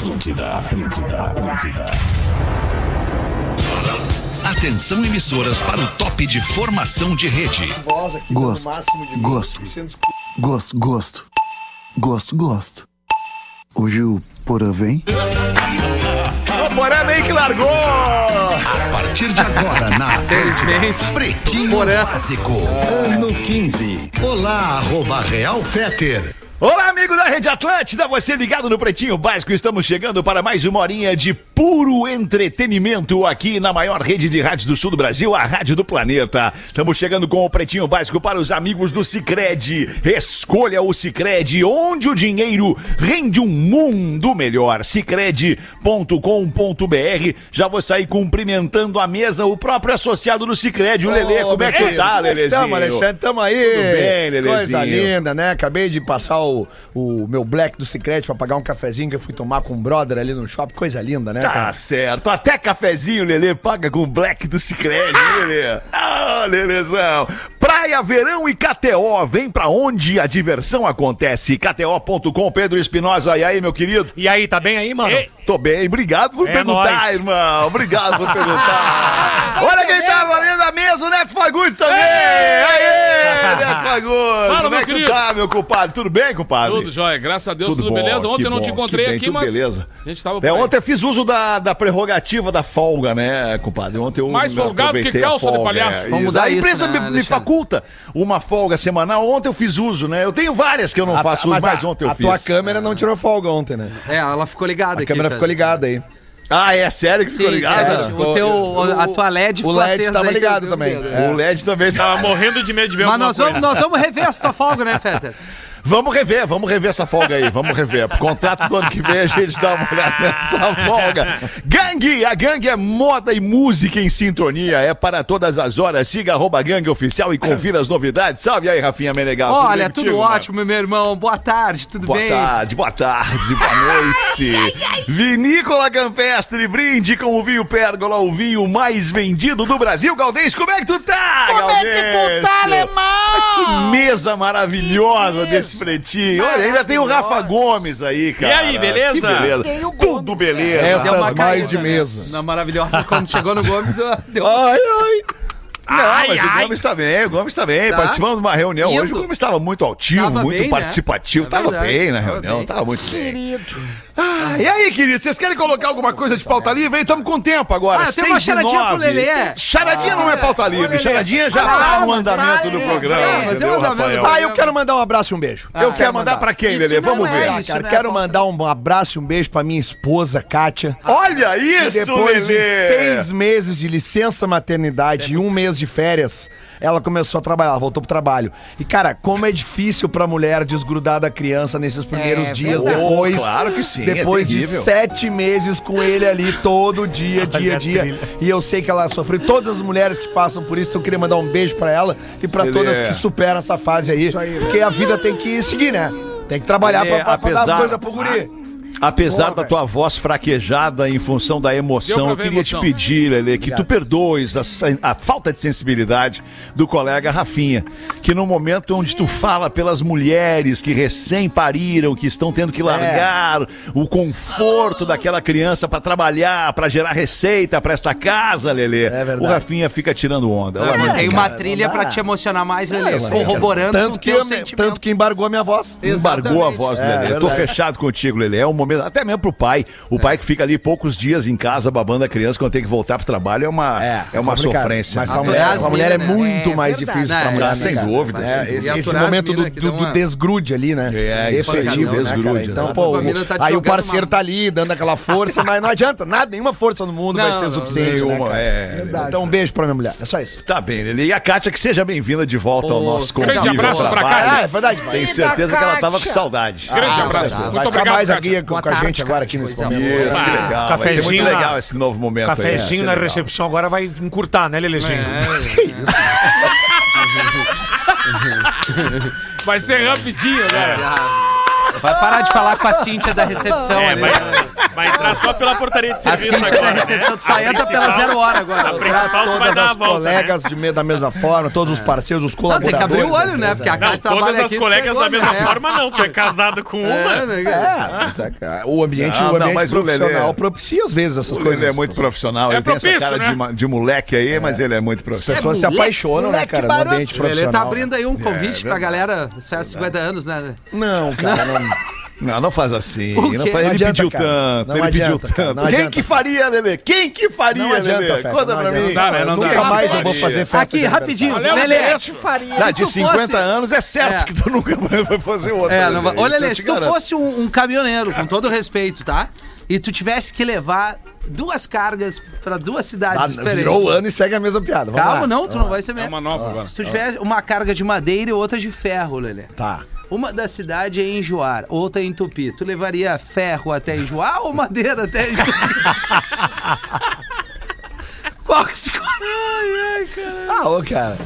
Atlântida, Atlântida, Atlântida. Atenção emissoras para o top de formação de rede. Gosto, gosto, gosto, gosto, gosto, gosto. Hoje o Porã vem? O Porã meio que largou! A partir de agora na Felizmente. Pretinho Porã. Básico, ano 15. Olá, arroba Real Feter. Olá, amigo da Rede Atlântida, você ligado no Pretinho Básico, estamos chegando para mais uma horinha de puro entretenimento aqui na maior rede de rádios do sul do Brasil, a Rádio do Planeta. Estamos chegando com o Pretinho Básico para os amigos do Cicred. Escolha o Cicred, onde o dinheiro rende um mundo melhor. Cicred.com.br. Já vou sair cumprimentando a mesa, o próprio associado do Cicred, o Lelê. Como é que tá, Lelezinho? Tamo, Alexandre, tamo aí. Tudo bem, Lelezinho? Coisa linda, né? Acabei de passar o, o meu black do Secret pra pagar um cafezinho que eu fui tomar com um brother ali no shopping. Coisa linda, né? Tá cara? certo. Até cafezinho, Lelê, paga com o Black do Cicred, hein, Lelê? Ah, Lelezão. Praia, verão e KTO. Vem pra onde a diversão acontece. KTO.com, Pedro Espinosa. E aí, meu querido? E aí, tá bem aí, mano? Tô bem, obrigado por É perguntar, nóis. irmão. Obrigado por perguntar. Olha quem tá ali na mesa, o Neto Fagundes também. Aê, Neto Fagundes. Fala, Como é meu que tu querido. tá, meu compadre? Tudo bem, compadre? Tudo jóia, graças a Deus, Tudo tudo, bom, beleza. Ontem que eu não te bom, encontrei que bem, aqui, tudo mas. beleza. A gente tava É, ontem eu fiz uso da, da prerrogativa da folga, né, compadre? Ontem eu Mais folgado que a calça de folga, palhaço. é, Vamos isso. mudar A isso, empresa né, me, me faculta uma folga semanal. Ontem eu fiz uso, né? Eu tenho várias que eu não A- faço uso, mas mas a, ontem eu a fiz. tua câmera não tirou folga ontem, né? É, ela ficou ligada A aqui. câmera cara. Ficou ligada aí. Ah, é sério que ficou Sim, ligado? sério. Ficou- O teu, a tua LED o ficou LED acesa tava aí, ligado também. medo. O LED também tá. Tava morrendo de medo de ver Mas alguma nós vamos, coisa. nós vamos rever essa tua folga, né, Fetter? Vamos rever, vamos rever essa folga aí, vamos rever. Pro contrato do ano que vem a gente dá uma olhada nessa folga. Gangue, a gangue é moda e música em sintonia, é para todas as horas. Siga arroba gangue oficial e confira as novidades. Salve aí, Rafinha Menegal. Tudo Olha, tudo mano? ótimo, meu irmão. Boa tarde, tudo Boa bem? tarde, boa tarde, boa noite. Vinícola Campestre, brinde com o vinho Pérgola, o vinho mais vendido do Brasil. Galdês, como é que tu tá, Como é que tu tá, alemão? Mas que mesa maravilhosa desse pretinho. Olha, ainda tem o Rafa Gomes aí, cara. aí, beleza? Que beleza. Tudo beleza. Essas Deu uma mais de né? mesa. Na maravilhosa, quando chegou no Gomes, eu- deu Ai, ai. Não, Ai, mas o ai. Gomes tá bem, o Gomes tá bem. Tá. Participamos de uma reunião Indo. hoje, o Gomes estava muito altivo, Tava muito bem, né? participativo. É tava bem na tava reunião, tava muito bem. Ah, e aí, querido, vocês querem colocar alguma coisa de pauta livre? Estamos com tempo agora. Ah, tem uma charadinha pro. Lelê. Charadinha não é pauta livre, Lelê. charadinha já Ah, tá no andamento vai, do é, programa. é, mas é entendeu, andamento Ah, eu quero mandar um abraço e um beijo. Eu quero mandar pra quem, Isso Lelê? Vamos é ver. isso. Ah, cara, é quero pauta. mandar um abraço e um beijo pra minha esposa, Kátia. Olha isso, depois de Lelê! seis meses de licença maternidade e um mês de férias, ela começou a trabalhar, ela voltou pro trabalho. E, cara, como é difícil pra mulher desgrudar da criança nesses primeiros É dias, verdade. depois. Oh, claro que sim, é Depois de terrível. sete meses com ele ali, todo dia, dia, dia. E eu sei que ela sofreu. Todas as mulheres que passam por isso, então eu queria mandar um beijo pra ela e pra todas que superam essa fase aí. Porque a vida tem que seguir, né? Tem que trabalhar Lelê, pra, pra, pra dar apesar- as coisas pro guri. Apesar da tua voz fraquejada em função da emoção, eu queria te emoção. pedir, Lelê, que tu perdoes a, a falta de sensibilidade do colega Rafinha. Que no momento onde tu fala pelas mulheres que recém pariram, que estão tendo que largar o conforto daquela criança pra trabalhar, pra gerar receita pra esta casa, Lelê, É o Rafinha fica tirando onda. Eu lamento, Tem cara. uma trilha pra te emocionar mais, Lelê. É, corroborando tanto o que, teu eu me- sentimento. tanto que embargou a minha voz. Embargou a voz do É, Lelê. Eu Tô verdade. fechado contigo, Lelê. É um momento, até mesmo pro pai. O pai que fica ali poucos dias em casa babando a criança quando tem que voltar pro trabalho é uma, é, uma complicado. sofrência. Mas né? pra mulher, pra mulher é né? muito É mais verdade. difícil Não, pra é, mulher. Ah, né, sem dúvida, É, sem esse, momento do, do- do uma- desgrude ali, né? É, isso aí, Efetivo, desgrude? Então, pô, tá aí o parceiro uma- tá ali dando aquela força, mas não adianta, nada, nenhuma força no mundo vai ser suficiente, é. Então, um beijo pra minha mulher, é só isso. Tá bem, Lelê. E a Kátia, que seja bem-vinda de volta ao nosso grande convívio abraço pra. Kátia. Ah, é verdade. vai. Tenho certeza que ela tava com saudade. Grande Ah, abraço. vai, Muito obrigado, mais aqui com, Boa com a gente tarde, agora aqui nesse momento. Isso, que legal. Vai ser muito cafezinho na- legal esse novo momento aí. Ser Cafezinho na recepção agora vai encurtar, né, Lelezinho? Vai ser rapidinho, né? Vai parar de falar com a Cíntia da recepção É, ali. vai, Vai entrar só pela portaria de A serviço tá agora, né? recebendo, só entra pela zero hora A agora. principal tu vai Todas dar a as volta, colegas de me- da mesma forma, todos os parceiros, os Não, tem que colaboradores. abrir o olho, né? Porque a né? Não, trabalha todas as aqui. tu colegas pegou, da mesma né? forma não. Tu é casado com uma. É, né? É, é, o ambiente, Não, o ambiente profissional propicia às vezes essas O coisas. Ele é muito profissional, É ele tem essa cara né? de, de moleque aí, mas ele é muito As profissional. pessoas se apaixonam, né, cara, no ambiente Ele profissional. tá abrindo aí um convite pra galera, as festas de 50 anos, né? Não, cara, não. Não, não faz assim. Não faz, Não ele adianta, pediu cara. tanto, Não ele adianta, pediu cara, tanto. não Quem adianta. que faria, Lelê? Quem que faria, Não adianta, Lelê? Conta não pra mim. Não dá, né? Não Nunca dá. mais eu vou fazer festa. Aqui, rapidinho. Modesto faria. Se de tu 50 fosse- anos é certo É. que tu nunca vai vai fazer outra. É, não vai... Lelê, te se tu garanto. fosse um, um caminhoneiro, com todo respeito, tá? E tu tivesse que levar duas cargas pra duas cidades Ah, diferentes. virou o ano e segue a mesma piada. Vamos Calma, lá. não, tu não vai ser mesmo. É uma nova agora. Se tu tivesse uma carga de madeira e outra de ferro, Lelê. Tá. Uma da cidade é em Enjoar, outra é em Tupi. Tu levaria ferro até Enjoar ou madeira até Tupi? Qual que se... Ah, ô, cara.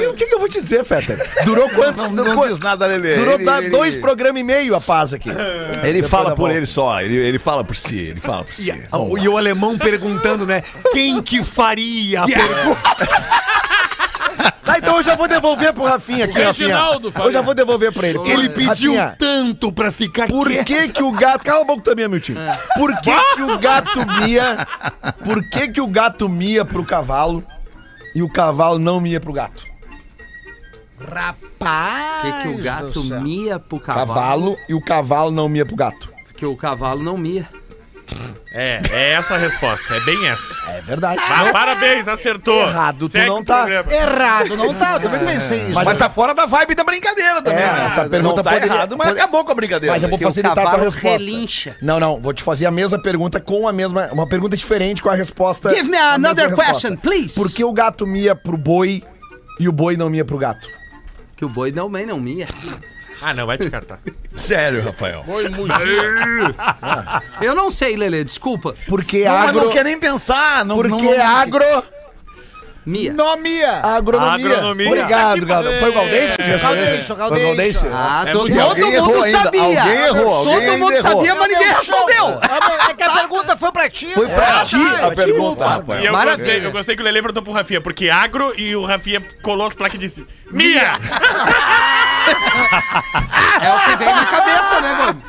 É, o que, que eu vou te dizer, Feta? Durou quanto? Não, não Durou- diz nada, Lelê. Durou Ele- ele- dois programas e meio a paz aqui. Ele Depois fala da por volta. ele só, ele, ele fala por si, ele fala por si. E, o- e o alemão perguntando, né? Quem que faria a pergunta? Então eu já vou devolver pro Rafinha aqui, Rafinha. Reginaldo Eu já vou devolver pra ele. Ele pediu Rafinha, tanto pra ficar Por quieto. que que o gato... Cala a boca também, meu time. Por que que o gato mia... Por que que o gato mia pro cavalo e o cavalo não mia pro gato? Por que, que o gato mia pro cavalo? Cavalo e o cavalo não mia pro gato. Porque o cavalo não mia. É, é essa a resposta. É bem essa. É verdade. Ah, parabéns, acertou. Errado, tu não tá. programa. Errado, não tá. Eu também pensei isso. Mas, tá fora da vibe da brincadeira também. É, né? essa pergunta não tá poderia- errado, mas acabou com a brincadeira. Mas eu vou o facilitar a tua resposta. relincha. Não, não, vou te fazer a mesma pergunta com a mesma. Uma pergunta diferente com a resposta. Give me another resposta. question, please. Por que o gato mia pro boi e o boi não mia pro gato? Que o boi não não mia. Ah, não, vai te catar. Sério, Rafael. Eu não sei, Lelê, desculpa. Porque Não, mas agro. não quer nem pensar. Não, Porque não, não- agro. Mia. Nomia. Agronomia. Agronomia. Obrigado, Gado. Foi o Galdêncio que respondeu? Foi o Galdêncio? Ah, É to- muito- todo Alguém mundo errou ainda, sabia. alguém errou, alguém todo mundo errou. sabia, mas ninguém respondeu. É que a pergunta foi pra ti. Foi pra ti a pergunta, E Rafael. eu Maravilha. gostei, eu gostei que o Lele perguntou pro Rafinha, porque agro e o Rafinha colou as placas e disse: Mia! É o que vem na cabeça, né, mano?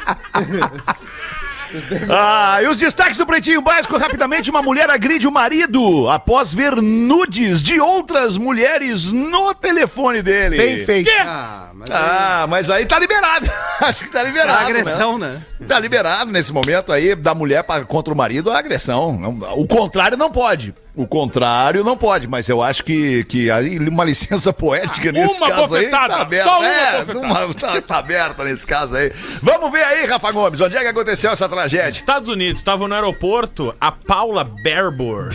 Ah, e os destaques do Pretinho Básico, rapidamente, uma mulher agride o marido após ver nudes de outras mulheres no telefone dele. Bem feito. Ah, mas Ah, mas aí tá liberado. Acho que tá liberado. a agressão, né? né? Tá liberado nesse momento aí da mulher pra- contra o marido a agressão. O contrário não pode. O contrário não pode, mas eu acho que, que aí uma licença poética nesse Uma caso aí bofetada, tá aberta. só uma é, uma- tá, tá aberta nesse caso aí. Vamos ver aí, Rafa Gomes, onde é que aconteceu essa tragédia? Estados Unidos, estavam no aeroporto a Paula Berbor.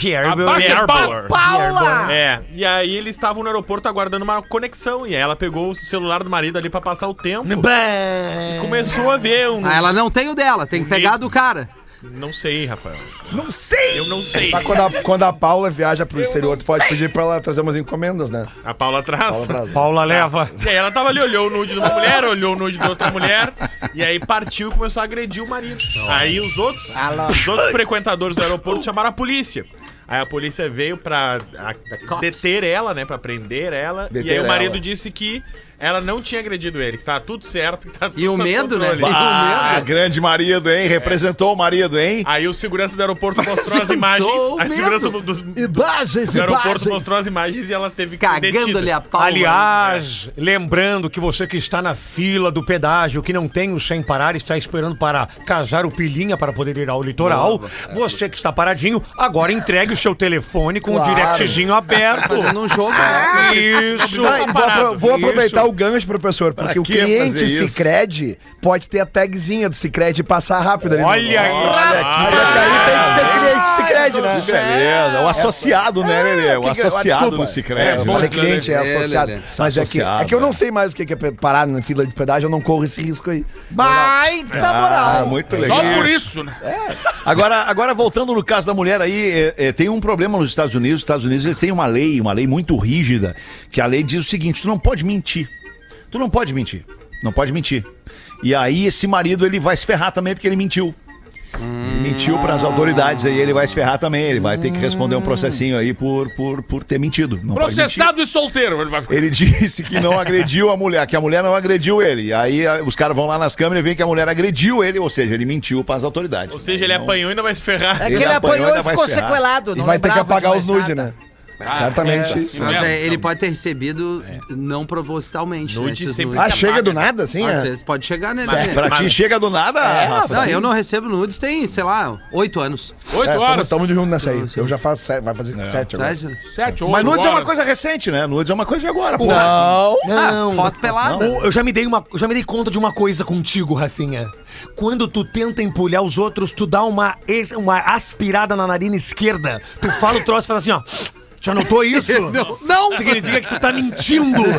Paula! É, e aí eles estavam no aeroporto aguardando uma conexão. E aí ela pegou o celular do marido ali pra passar o tempo. E começou a ver um. Ah, ela não tem o dela, tem que pegar do cara. Não sei, Rafael. Não sei. Eu não sei. Tá, quando, a, quando a Paula viaja pro exterior, tu pode pedir pra ela trazer umas encomendas, né? A Paula atrás. Paula traz. Paula leva. E aí ela tava ali, olhou o nude de uma mulher, olhou o nude de outra mulher, e aí partiu e começou a agredir o marido. Aí os outros, os outros frequentadores do aeroporto chamaram a polícia. Aí a polícia veio pra a- deter ela, né, pra prender ela, e Deter aí o marido ela. disse que ela não tinha agredido ele, que tá tudo certo, que tá tudo E o medo, né? Ah, grande marido, hein? Representou o marido, hein? Aí o segurança do aeroporto mostrou as imagens, o a medo. segurança do, do Imagens, aeroporto imagens. mostrou as imagens e ela teve que. Cagando-lhe a pau. Aliás, lembrando que você que está na fila do pedágio, que não tem o sem parar, está esperando para casar o pilinha para poder ir ao litoral, você que está paradinho, agora entregue o seu telefone com Claro. o directzinho aberto. Fazendo um jogo, né? Isso. Ah, e vou, apro- vou aproveitar o gancho, professor, porque o que cliente? Cicred pode ter a tagzinha do Cicred e passar rápido ali. no- Olha aí. Mas é que aí tem que ser cliente Cicred, né? Que beleza. O associado, né, Lelê? O Que que- associado desculpa. no É, Cicred. eu falei cliente, é É, associado. Lelê. Mas é que, Associado, é que eu não é. sei mais o que é parar na fila de pedágio, eu não corro esse risco aí. Baita Ah, moral. muito legal. Só por isso, né? Agora, agora voltando no caso da mulher aí, é, é, tem um problema nos Estados Unidos. Os Estados Unidos eles têm uma lei, uma lei muito rígida, que a lei diz o seguinte: tu não pode mentir. Tu não pode mentir. Não pode mentir. E aí esse marido ele vai se ferrar também porque ele mentiu. Ele mentiu pras autoridades aí, ele vai se ferrar também. Ele vai ter que responder um processinho aí por, por, por ter mentido. Não pode mentir. Processado e solteiro. Ele vai ficar. Ele disse que não agrediu a mulher, que a mulher não agrediu ele. Aí a- os caras vão lá nas câmeras e veem que a mulher agrediu ele, ou seja, ele mentiu pras autoridades. Ou seja, ele apanhou e ainda vai se ferrar. É que Ele ele apanhou, apanhou ainda e vai ficou se ferrar. sequelado. E não vai ter que apagar os nudes, nada. Né? Certamente. Sim Mas mesmo. é, ele pode ter recebido não propositalmente. Nude né, sempre. Ah, chega do nada, assim? Às é? vezes pode chegar nele. Mas- né? Pra ti chega do nada, Rafa. Não, eu não recebo nudes tem, sei lá, oito anos. Oito É, horas. Estamos de junto nessa aí. Eu já faço sete, vai fazer sete agora. Sabe? Sete, oito Mas nudes é uma coisa recente, né? Nudes é uma coisa de agora, pô. Não. Ah, foto pelada. Eu já me dei uma, já me dei conta de uma coisa contigo, Rafinha. Quando tu tenta empulhar os outros, tu dá uma, uma aspirada na narina esquerda. Tu fala o troço e fala assim, ó. Já notou isso? Não! Significa que tu tá mentindo.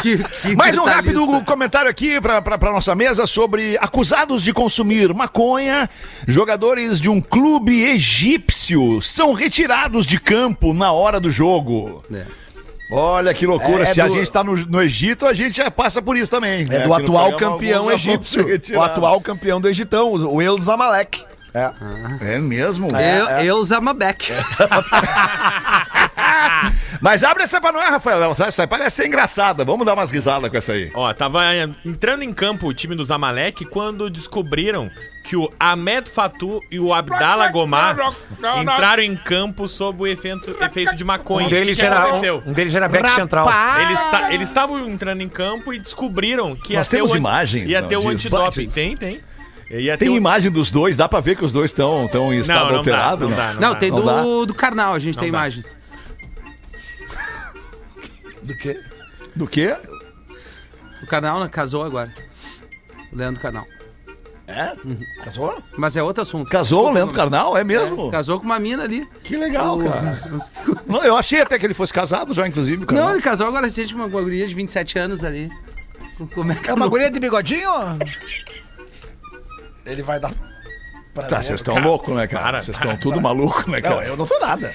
Que, que Mais um rápido comentário aqui pra, pra, pra nossa mesa sobre acusados de consumir maconha. Jogadores de um clube egípcio são retirados de campo na hora do jogo. É. Olha que loucura. É, é Se a do- gente tá no, no Egito, a gente já passa por isso também. né? É do Aqui no atual campeão egípcio. O atual campeão do Egitão, o El Zamalek. É. É mesmo? Eu, eu Zamabeck. Mas abre essa pra nós, Rafael. Essa aí parece ser engraçada. Vamos dar umas risadas com essa aí. Ó, tava eh, entrando em campo o time do Zamalek quando descobriram que o Ahmed Fatu e o Abdallah Gomar entraram em campo sob o efeito, efeito de maconha. Um deles O que era, aconteceu? um deles era back central. Eles ta- Eles estavam entrando em campo e descobriram que ia Nós ter temos o an- imagens, Ia não, ter o antidoping. Tem, tem. Tem o- imagem dos dois, dá pra ver que os dois estão estão em estado Não, não dá, alterado? não dá, não Não, dá. tem Não dá? do, do Karnal, a gente tem dá. imagens. Do quê? Do quê? O Karnal né, casou agora. O Leandro Carnal. Casou? Mas é outro assunto. Casou o Leandro Carnal? É mesmo? Casou com uma mina ali. Que legal, O- cara. Não, eu achei até que ele fosse casado já, inclusive. Carnal. Não, ele casou agora recente com uma guria de 27 anos ali. Como é que É uma guria de bigodinho? Ele vai dar. Pra Tá, vocês estão loucos, né, cara? Vocês estão tudo maluco, né, Não, cara? eu não tô nada.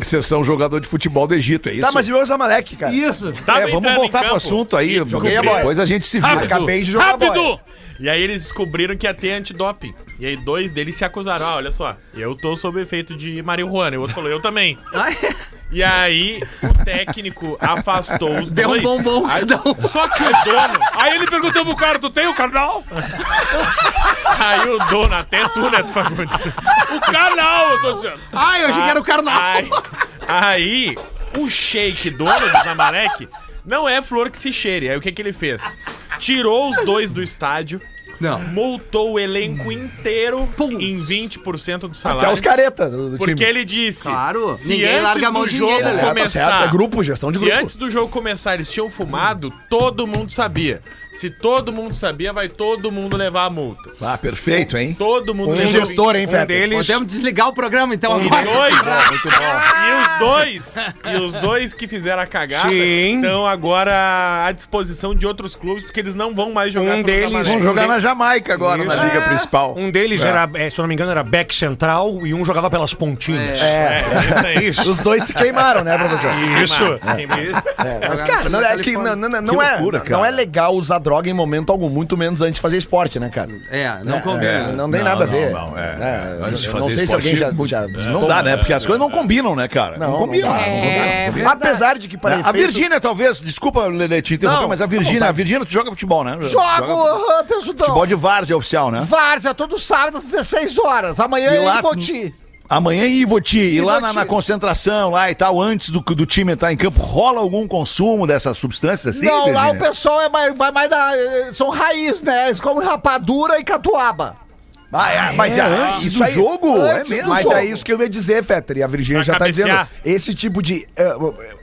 Vocês são jogador de futebol do Egito, é isso? Tá, mas e o Zamalek, cara? Isso. É, vamos voltar pro assunto aí. joguei a Depois a gente se vira. Acabei de jogar Rápido! E aí eles descobriram que ia ter antidoping. E aí dois deles se acusaram. Ah, olha só, eu tô sob efeito de marihuana. E o outro falou, eu também. E aí o técnico afastou os Deu um dois. bombom Aí- cada um. Só que o dono, Aí ele perguntou pro cara, tu tem o canal? aí o dono, até tu, né, tu Fagundes? O canal, eu tô dizendo. Ai, eu achei que era o Karnal. Aí, aí o shake dono do Zamalek não é flor que se cheire. Aí o que que ele fez? Tirou os dois do estádio, Não. multou o elenco inteiro em 20% do salário. Até os caretas do, do Porque time. ele disse. Claro, se ninguém antes larga a mão do de jogo ninguém, Lelê. É, tá certo, começar. é grupo, gestão de Se grupo. antes do jogo começar eles tinham fumado, todo mundo sabia. Se todo mundo sabia, vai todo mundo levar a multa. Ah, perfeito, hein? Todo mundo Um gestor, hein, Um deles, Podemos desligar o programa então E agora. dois, e os dois, e os dois que fizeram a cagada Sim. estão agora à disposição de outros clubes, porque eles não vão mais jogar Um deles-. Vão jogar na Jamaica agora, na Liga Principal. um deles era, é, se eu não me engano, era back central e um jogava pelas pontinhas. É. É, isso aí. Os dois se queimaram, né, professor? Isso. É, mas, cara, não, é, que, não, não, não, é, loucura, não é legal usar droga em momento algum, muito menos antes de fazer esporte, né, cara? É, não É, combina. não tem Não, nada a ver. não, é. É, Antes de eu fazer não sei se alguém já, já Não dá, né? Porque as coisas não combinam, né, cara? Não, Não, combinam. não dá, não É. Apesar de que para A efeito- Virgínia, talvez, desculpa, Lele, te interromper, Não, mas a Virgínia, a Virgínia, tu joga futebol, né? Jogo, Joga Tensudão. futebol de várzea oficial, né? Várzea, todo sábado às 16 horas. Amanhã E é lá- em Voti. Amanhã em Ivoti, e lá na, na concentração lá e tal, antes do, do time entrar em campo, rola algum consumo dessas substâncias assim? Não, lá o pessoal é mais, vai mais da. eh, São raiz, né? Eles comem rapadura e catuaba. Ah, é, mas É, é, antes isso do aí- jogo, antes é mesmo. Mas jogo. é isso que eu ia dizer, Fetter. E a Virgínia já tá dizendo. cabecear. Esse tipo de. eh,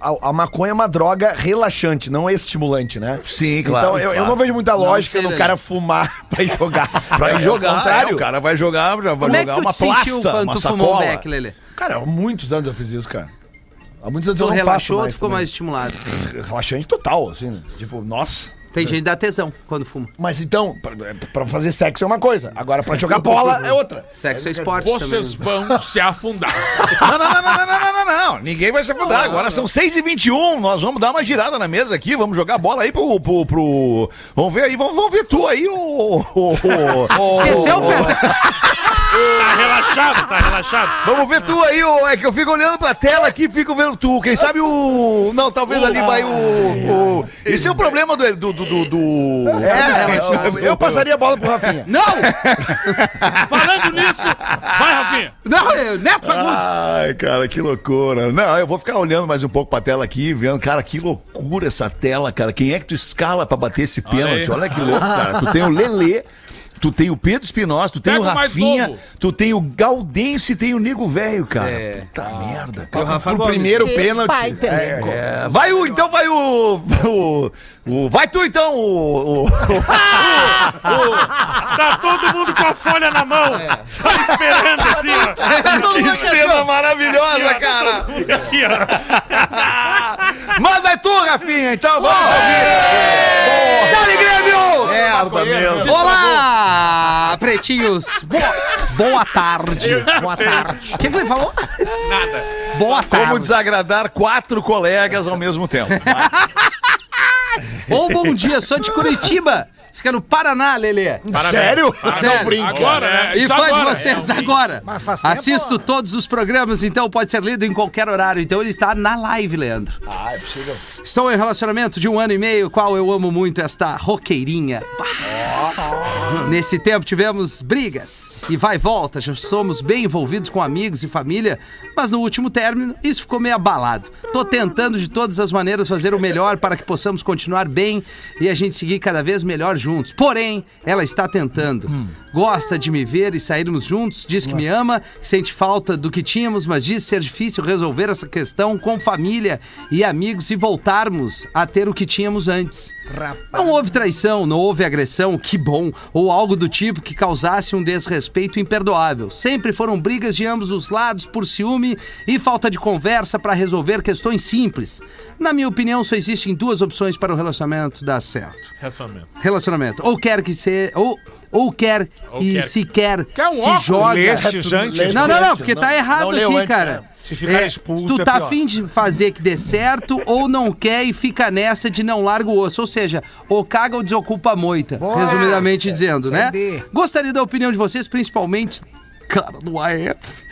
a, a maconha é uma droga relaxante, não estimulante, né? Sim, claro, Então eu, eu claro. não vejo muita lógica no cara fumar pra ir jogar. Pra ir É o jogar, contrário. é, o cara vai jogar, já vai Como é que jogar uma plasta, quando uma tu fumou um sacola. beck, Lelê? Cara, há muitos anos eu fiz isso, cara. Há muitos anos Tu eu não relaxou ou faço tu ficou também. mais estimulado? Relaxante total, assim, né? Tipo, nossa. Tem gente que dá tesão quando fuma. Mas então, pra, é, pra fazer sexo é uma coisa. Agora, pra jogar bola é outra. Sexo é esporte né? Vocês vão se afundar. não, não, não, não, não, não, não, não. Ninguém vai se afundar. Agora são 6h21. Nós vamos dar uma girada na mesa aqui. Vamos jogar bola aí pro. pro, pro... Vamos ver aí. Vamos, vamos ver tu aí, o. o, o, o Esqueceu, Tá relaxado, tá relaxado. Vamos ver tu aí, o. É que eu fico olhando pra tela aqui e fico vendo tu. Quem sabe o. Não, talvez ali vai o. o- Esse é o problema do. do, do, do- do- É, eu, eu passaria a bola pro Rafinha. Não! Falando nisso, vai, Rafinha. Não, é Neto Fagundes. Ai, cara, que loucura. Não, eu vou ficar olhando mais um pouco pra tela aqui, vendo, cara, que loucura essa tela, cara. Quem é que tu escala pra bater esse pênalti? aí. Olha que louco, cara. Tu tem o Lelê. Tu tem o Pedro Espinosa, tu tem Pega o Rafinha, tu tem o Galdense e tem o Nego Velho, cara. É. Puta merda, E o. Rafa Pro primeiro pênalti. elenco. É, vai o, então vai o, o, o- vai tu então, o, o- Tá todo mundo com a folha na mão. Só esperando assim, ó. que cena maravilhosa, cara. Aqui, ó. Manda tu, Rafinha, então, vamos Dale, Grêmio! Merda mesmo. Olá, pretinhos. Boa, boa tarde. Boa tarde. O que, que ele falou? Nada. Boa Como tarde. desagradar quatro colegas ao mesmo tempo. Ou bom dia, sou de Curitiba. Fica no Paraná, Lelê. Sério? Sério. Agora, né? E fã de agora. vocês agora. Mas faz tempo. Assisto todos os programas, então pode ser lido em qualquer horário. Então ele está na live, Leandro. Ah, é possível. Estou em relacionamento de um ano e meio, qual eu amo muito esta roqueirinha. Nesse tempo tivemos brigas e vai e volta, já somos bem envolvidos com amigos e família, mas no último término isso ficou meio abalado. Tô tentando de todas as maneiras fazer o melhor para que possamos continuar bem e a gente seguir cada vez melhor juntos. Porém, ela está tentando. Gosta de me ver e sairmos juntos, diz que me ama, sente falta do que tínhamos, mas diz ser difícil resolver essa questão com família e amigos e voltarmos a ter o que tínhamos antes. Não houve traição, não houve agressão, que bom, ou algo do tipo que causasse um desrespeito imperdoável. Sempre foram brigas de ambos os lados por ciúme e falta de conversa para resolver questões simples. Na minha opinião, só existem duas opções para o relacionamento dar certo Relacionamento. relacionamento. Ou quer que se. Ou, ou quer Ou e quer. se quer, Quer um se óculos? joga. Antes. Não, não, não, porque Não, tá errado não aqui, antes, cara. né? Se ficar É, expulso, tu é tá pior. afim de fazer que dê certo ou não quer e fica nessa de não larga o osso. Ou seja, ou caga ou desocupa a moita. Boa. Resumidamente dizendo, né? Entendi. Gostaria da opinião de vocês, principalmente. Cara do AF.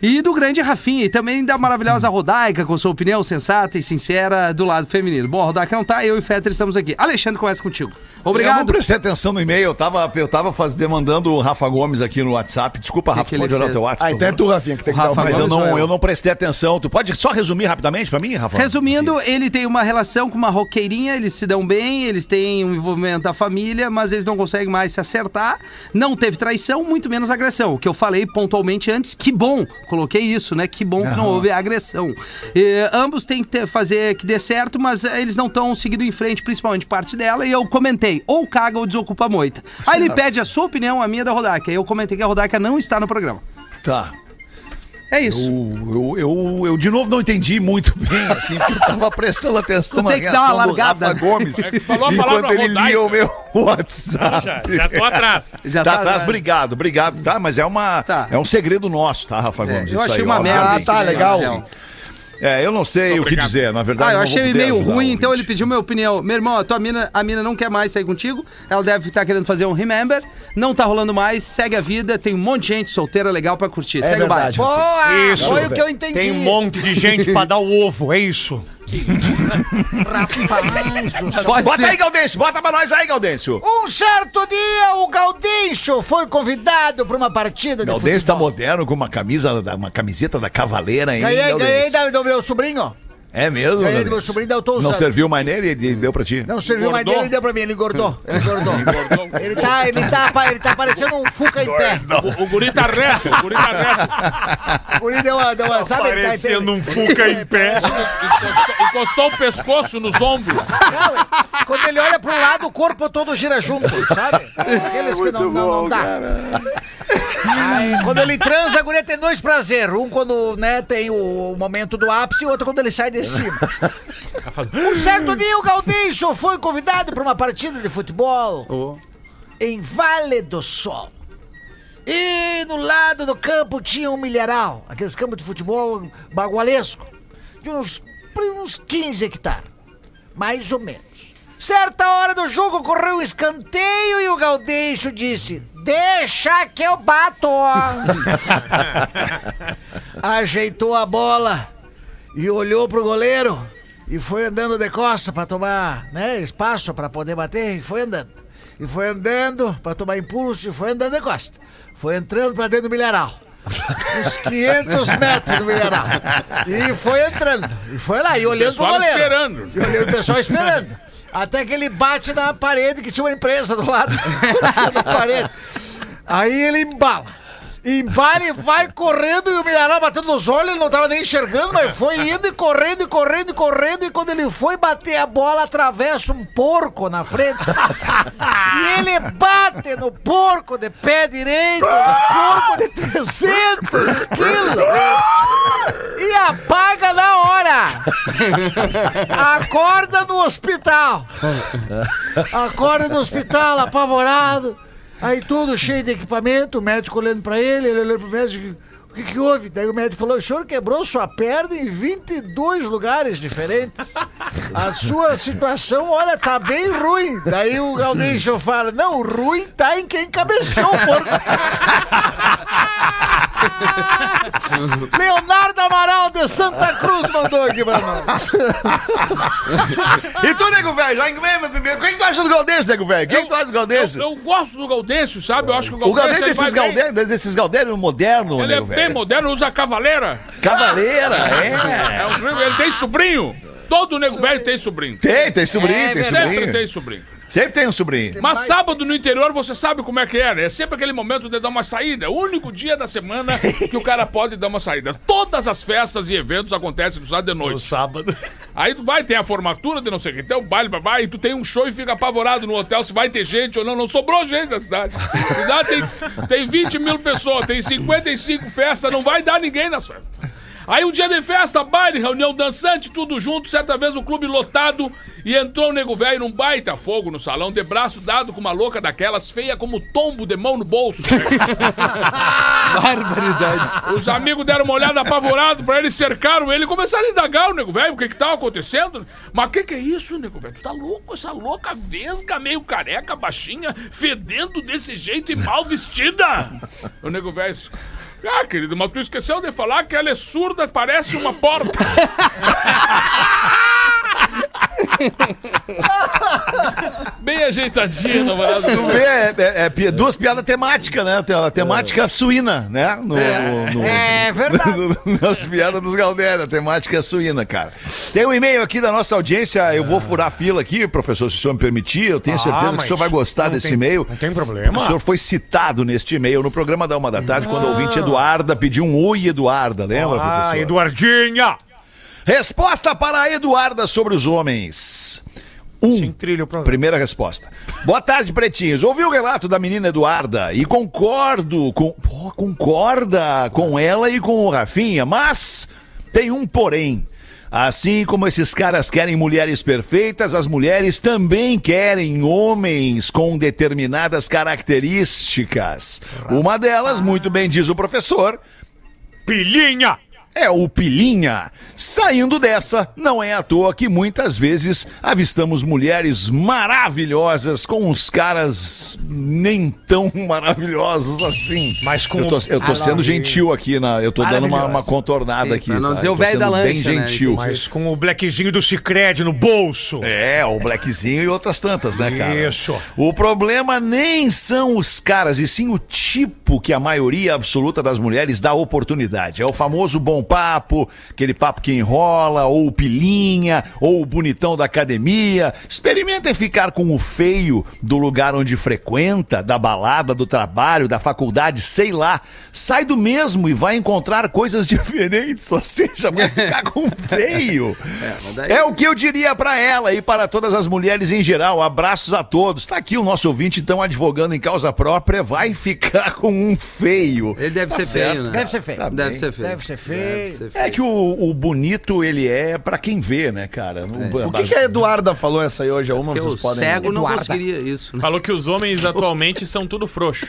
E do grande Rafinha. E também da maravilhosa Rodaica, com sua opinião sensata e sincera do lado feminino. Bom, a Rodaica não tá, eu e Fetter estamos aqui. Alexandre, começa contigo. Eu não Obrigado. prestei atenção no e-mail, eu tava, eu tava faz, demandando o Rafa Gomes aqui no WhatsApp. Desculpa, que Rafa, que pode olhar o teu WhatsApp. Ah, então é tu, Rafinha, que tem que Rafa dar o Mas eu não, eu? eu não prestei atenção. Tu pode só resumir rapidamente pra mim, Rafa? Resumindo, ele tem uma relação com uma roqueirinha, eles se dão bem, eles têm um envolvimento da família, mas eles não conseguem mais se acertar. Não teve traição, muito menos agressão. O que eu falei pontualmente antes, que bom, coloquei isso, né? Que bom que não houve agressão. E, ambos têm que ter- fazer que dê certo, mas eh, eles não estão seguindo em frente, principalmente parte dela, e eu comentei, ou caga ou desocupa a moita. Aí ele pede a sua opinião, a minha da Rodaca. Eu comentei que a Rodaca não está no programa. Tá. É isso. Eu, eu, eu, eu, de novo não entendi muito bem, assim, porque eu tava prestando atenção Tu tem que dar uma reação do largada, Rafa né? Gomes É falou a enquanto palavra ele lia o meu WhatsApp. Já, já tô atrás. Já tá atrás, né? obrigado, obrigado, tá? Mas é uma Tá. é um segredo nosso, tá, Rafa Gomes? eu isso achei aí, uma ó. merda. Ah, tá, e-mail, legal. É, eu não sei o que Obrigado. dizer, na verdade. Ah, eu achei vou o poder e-mail ajudar ruim, então ele pediu minha opinião. Meu irmão, a tua mina, a mina não quer mais sair contigo. Ela deve estar querendo fazer um remember. Não tá rolando mais, segue a vida. Tem um monte de gente solteira legal pra curtir. segue verdade. o baile. Boa! Isso. Foi o que eu entendi. Tem um monte de gente pra dar o ovo, é isso. Rapaz do céu. Pode Bota ser. aí, Gaudêncio, bota pra nós aí, Gaudêncio. Um certo dia, o Gaudêncio foi convidado para uma partida de Gaudêncio tá futebol. moderno com uma camisa, da- uma camiseta da Cavaleira, hein? Ganhei, Gaudêncio? ganhei do meu sobrinho. É mesmo? Ganhei do meu sobrinho, daí eu tô usando. Não serviu mais nele e deu pra ti? Não serviu mais Engordou? dele, ele deu pra mim, ele engordou. Ele engordou. ele, tá, ele, tá, pa- ele tá parecendo um Fuca em pé. O, o guri tá reto, o guri tá reto. O guri deu uma, deu uma sabe? ele tá- Parecendo um fuca em pé. Encostou, encostou o pescoço nos ombros. Não, quando ele olha pro lado, o corpo todo gira junto, sabe? Aqueles que não, não, não dá. Aí, quando ele transa, a guria tem dois prazeres. Um quando né, tem o momento do ápice e outro quando ele sai de cima. Um certo dia o Gaudêncio foi convidado para uma partida de futebol Ô, em Vale do Sol. E no lado do campo tinha um milharal, aqueles campos de futebol bagualesco, de uns, uns 15 hectares, mais ou menos. Certa hora do jogo ocorreu um escanteio e o Gaudêncio disse: Deixa que eu bato! Ajeitou a bola e olhou pro goleiro e foi andando de costa para tomar né, espaço para poder bater e foi andando. E foi andando para tomar impulso e foi andando de costa. Foi entrando para dentro do milharal. Uns 500 metros do milharal. E foi entrando. E foi lá, e olhando pro pessoal goleiro. esperando. E olhando o pessoal esperando. Até que ele bate na parede, que tinha uma empresa do lado parede. Aí ele embala. Embala e vai correndo e o milharal batendo nos olhos, ele não tava nem enxergando, mas foi indo e correndo e correndo e correndo. E quando ele foi bater a bola, atravessa um porco na frente. E ele bate no porco de pé direito, no porco de 300 quilos. E apaga na hora. Acorda no hospital. Acorda no hospital, apavorado. Aí tudo cheio de equipamento, o médico olhando pra ele, ele olhando pro médico. O que, que houve? Daí o médico falou: o senhor quebrou sua perna em 22 lugares diferentes. A sua situação, olha, tá bem ruim. Daí o Gaudêncio fala: não, ruim tá em quem cabeceou o porco. Leonardo Amaral de Santa Cruz mandou aqui pra nós. E tu, nego velho? já. O que, que tu acha do Galdêncio, nego velho? O que, que tu acha do Galdêncio? Eu, eu gosto do Gaudêncio, sabe? Eu acho que o O Galdêncio ele vai desses bem. Galdêncio, desses Galdêncio moderno, Ele é nego bem velho. moderno, usa cavaleira. Cavaleira, É é. um- ele tem sobrinho. Todo nego velho tem sobrinho. Tem, tem sobrinho, É tem verdade. Sempre sobrinho. tem sobrinho. Sempre tem um sobrinho. Mas sábado no interior você sabe como é que é, né? É sempre aquele momento de dar uma saída. É o único dia da semana que o cara pode dar uma saída. Todas as festas e eventos acontecem no sábado de No noite. sábado. Aí tu vai ter a formatura de não sei o que, tem o baile, vai, e tu tem um show e fica apavorado no hotel se vai ter gente ou não. Não sobrou gente na cidade. A cidade tem, tem 20 mil pessoas, tem 55 festas, não vai dar ninguém nas festas. Aí um dia de festa, baile, reunião dançante, tudo junto, certa vez o clube lotado e entrou o nego velho num baita fogo no salão, de braço dado com uma louca daquelas, feia como tombo de mão no bolso. barbaridade. Os amigos deram uma olhada apavorado pra ele, cercaram ele e começaram a indagar o nego velho, o que que tava acontecendo. Mas o que que é isso, nego velho? Tu tá louco? Essa louca vesga, meio careca, baixinha, fedendo desse jeito e mal vestida? o nego velho ah, querido, mas tu esqueceu de falar que ela é surda, parece uma porta. Bem ajeitadinha, namorado. Tu vê, é, é- é duas piadas temáticas, né? Tem a temática suína, né? No, no- É verdade. Nas piadas dos Galdéria, a temática é suína, cara. Tem um e-mail aqui da nossa audiência, eu vou furar a fila aqui, professor, se o senhor me permitir, eu tenho Ah, certeza que o senhor vai gostar desse tem- e-mail. não tem problema. O senhor foi citado neste e-mail no programa da Uma da Tarde, quando o ouvinte Eduarda pediu um oi, Eduarda, lembra, Ah, professor? Eduardinha! Resposta para a Eduarda sobre os homens. Um. Primeira resposta. Boa tarde, pretinhos. Ouvi o relato da menina Eduarda e concordo com. Pô, concorda com ela e com o Rafinha, mas tem um porém. Assim como esses caras querem mulheres perfeitas, as mulheres também querem homens com determinadas características. Uma delas, muito bem diz o professor, Pilinha! É o Pilinha. Saindo dessa, não é à toa que muitas vezes avistamos mulheres maravilhosas com uns caras nem tão maravilhosos assim. Mas com eu tô, eu tô sendo gentil aqui, na, eu tô dando uma, uma contornada Sim, aqui. pra não tá? dizer Eu o tô velho da sendo bem lancha, né? gentil. Mas com o blackzinho do Cicred no bolso. É, o Blackzinho e outras tantas, né, cara? Isso. O problema nem são os caras, e sim o tipo que a maioria absoluta das mulheres dá oportunidade. É o famoso bom papo, aquele papo que enrola, ou o pilinha, ou o bonitão da academia. Experimentem ficar com o feio do lugar onde frequenta, da balada, do trabalho, da faculdade, sei lá. Sai do mesmo e vai encontrar coisas diferentes, ou seja, vai ficar com o feio. mas daí- É o que eu diria pra ela e para todas as mulheres em geral. Abraços a todos. Tá aqui o nosso ouvinte, então, advogando em causa própria, vai ficar com um feio. Ele deve Tá ser certo. feio, né? Deve ser feio. Tá Deve bem. ser feio. Deve ser feio. ser É feio. que o, o bonito, ele é pra quem vê, né, cara? O que, que a Eduarda falou essa aí hoje? Uma Porque vocês o podem... cego não Eduarda. conseguiria isso, né? Falou que os homens atualmente são tudo frouxo.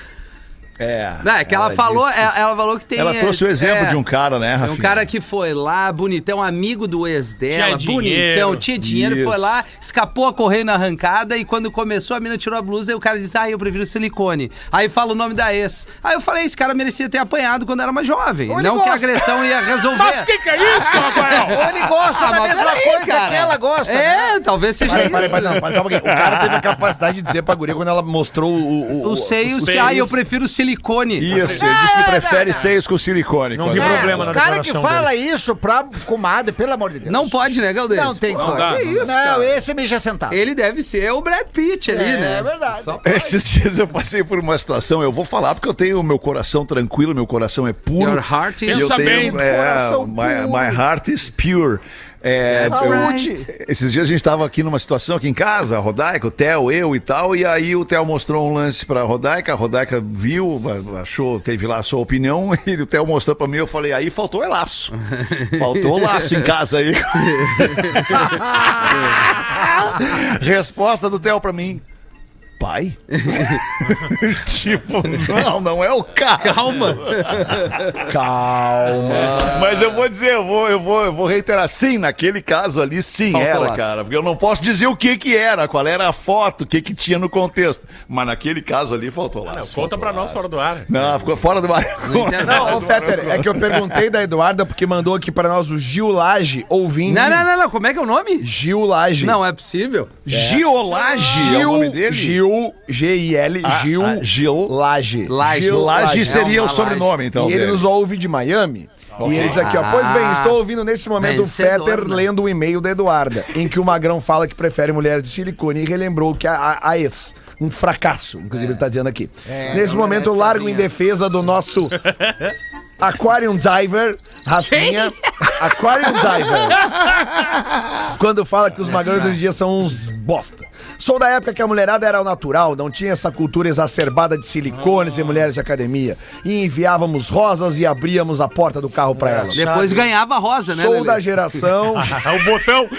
É. Não, é que ela, falou, disse- ela, ela falou que tem. Ela trouxe o exemplo é, de um cara, né, É Rafinha? um cara que foi lá, bonitão, amigo do ex dela, Tinha bonitão, tinha dinheiro, Isso. foi lá, escapou a correr na arrancada e quando começou a mina tirou a blusa e o cara disse, ah, eu prefiro silicone. Aí fala o nome da ex. Aí eu falei, esse cara merecia ter apanhado quando era mais jovem. Não que a gosta. agressão ia resolver. Mas o que, que é isso, Rafael? Ou ele gosta Ah, da mesma peraí, coisa cara. que ela gosta. É, né? talvez seja Peraí, isso. peraí, peraí, não, peraí. O cara teve a capacidade de dizer pra guria quando ela mostrou o... o, Os seios, seios. ah, eu prefiro silicone. Isso, ele disse que prefere seios com silicone. Não Quando- vi É, problema na o cara que declaração fala dele. isso pra comadre, pelo amor de Deus. Não pode, né, Galdês? Não tem como. dá, não isso, não, esse é mija sentado. Ele deve ser o Brad Pitt ali, É, né? é verdade. Só Esses dias eu passei por uma situação, eu vou falar porque eu tenho o meu coração tranquilo, meu coração é puro. Your heart E is... eu Pensa tenho, bem, é, coração my, puro. my heart is pure. É, eu- Alright. esses dias a gente estava aqui numa situação aqui em casa, a Rodaica, o Theo, eu e tal, e aí o Theo mostrou um lance pra Rodaica, a Rodaica viu, achou, teve lá a sua opinião, e o Theo mostrou pra mim, eu falei, aí faltou é laço. Faltou laço em casa aí. Resposta do Theo pra mim. Pai? tipo, não, não é o cara. Calma. Calma. Mas eu vou dizer, eu vou, eu vou, eu vou reiterar, sim, naquele caso ali, sim, Faltou era, laço. cara. Porque eu não posso dizer o que que era, qual era a foto, o que que tinha no contexto. Mas naquele caso ali faltou lá. Conta pra nós fora do ar. Não, ficou fora do ar. Não, ô Fetter, é que eu perguntei da Eduarda porque mandou aqui pra nós o Gil Laje, ouvinte. Não, não, não, não. Como é que é o nome? Gil Laje. Não, é possível. Giolage é o nome dele? Gil, G-I-L, Ah, Gil ah, Gil. Laje. Laje. Gil Laje É seria o sobrenome, então. e ele nos ouve de Miami. E ele diz aqui, ó, pois bem, Ah, estou ouvindo nesse momento o Fetter né? lendo o e-mail da Eduarda, em que o Magrão fala que prefere mulheres de silicone e relembrou que a, a, a ex, um fracasso, inclusive ele tá dizendo aqui. nesse momento eu largo em defesa do nosso Aquarium Diver, Rafinha. Aquarium Diver. Quando fala que os magrões hoje em dia são uns bosta. Sou da época que a mulherada era o natural, não tinha essa cultura exacerbada de silicones e mulheres de academia. E enviávamos rosas e abríamos a porta do carro pra elas. Depois ganhava rosa, né, Sou Lelê? da geração. o botão.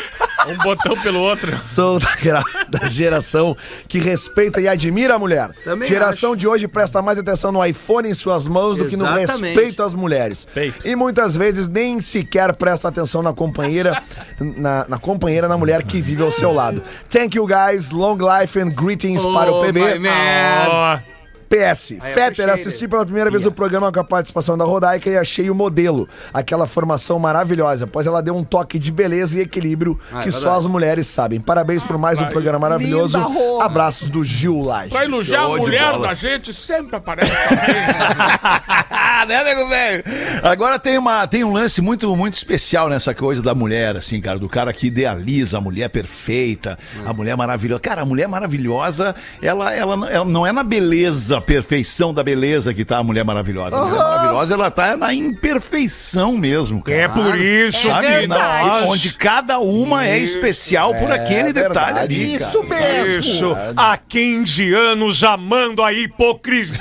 Um botão pelo outro. Sou da, gra- da geração que respeita e admira a mulher. Também geração de hoje presta mais atenção no iPhone em suas mãos do que no Exatamente. respeito às mulheres. Respeito. E muitas vezes nem sequer presta atenção na companheira, na, na companheira, na mulher que vive ao seu lado. Thank you guys, long life and greetings para o Oh, PB. Ó, PS, Fetter, assisti pela primeira vez o programa com a participação da Rodaica e achei o modelo, aquela formação maravilhosa, pois ela deu um toque de beleza e equilíbrio Ah, é que só as mulheres sabem. Parabéns por mais um programa maravilhoso. Linda. Abraços do Gil Laje. Pra elogiar a mulher da gente, sempre aparece né, nego velho? Agora tem, uma, tem um lance muito, muito especial nessa coisa da mulher, assim, cara, do cara que idealiza a mulher perfeita, a mulher maravilhosa. Cara, a mulher maravilhosa, ela, ela, não- ela não é na beleza, perfeição da beleza que tá a mulher maravilhosa. A mulher maravilhosa, ela tá na imperfeição mesmo, cara. É por isso Sabe? que Na- onde cada uma é especial por aquele detalhe ali. cara. Isso mesmo. Isso, há 15 anos amando a hipocrisia!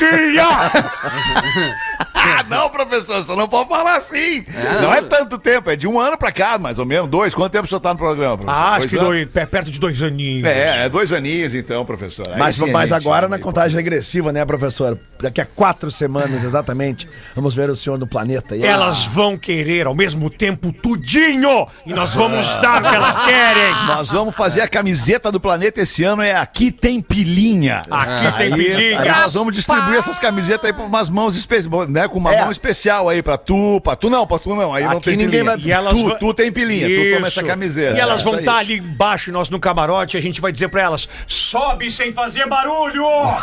Ah, não, professor, você não pode falar assim. não é tanto tempo, é de um ano pra cá, mais ou menos, dois. Quanto tempo o senhor tá no programa, professor? Ah, acho Dois que anos? dois, é perto de dois aninhos. É, é dois aninhos então, professor. Aí Mas, sim mas agora na contagem regressiva, né, professor? Daqui a quatro semanas, exatamente, vamos ver o senhor no planeta. E Elas vão querer ao mesmo tempo tudinho! E nós vamos dar o que elas querem! Nós vamos fazer a camiseta do planeta esse ano, é Aqui Tem Pilinha. Aqui tem Aí- pilinha. Aí nós vamos distribuir essas camisetas aí pra umas mãos especiais, né? Com uma É. mão especial aí pra tu, pra tu não, pra tu não. Aí não Aqui tem ninguém pilinha. vai- E elas tu, vão- tu tem pilinha, tu toma essa Isso. camiseta. E elas É vão isso estar ali embaixo, nós no camarote, e a gente vai dizer pra elas: sobe sem fazer barulho!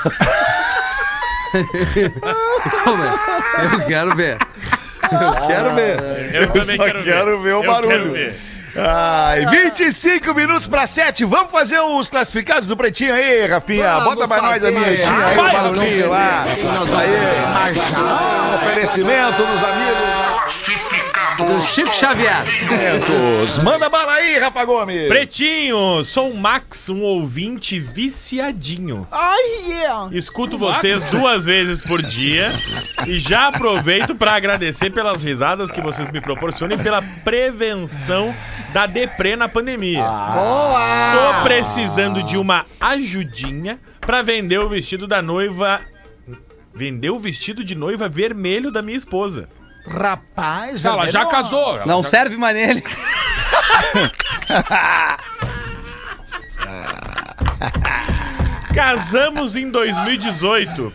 Como é? Eu quero ver. Eu quero ver. eu Eu também só quero, quero ver, o Eu barulho. Ai, 25 minutos pra 7. Vamos fazer os classificados do Pretinho aí, Rafinha. Vamos Bota pra nós a vinhetinha aí, o barulhinho lá. nós vamos Aí, oferecimento dos amigos. Do Chico Xavier. Manda bala aí, Rafa Gomes. Pretinho, sou o Max, um ouvinte viciadinho. Ai, yeah. Escuto vocês duas vezes por dia e já aproveito para agradecer pelas risadas que vocês me proporcionam e pela prevenção da deprê na pandemia. Boa! Tô precisando de uma ajudinha para vender o vestido da noiva. Vender o vestido de noiva vermelho da minha esposa. Rapaz, Ela vermelho, já casou. ela Não já- serve mais nele. Casamos em 2018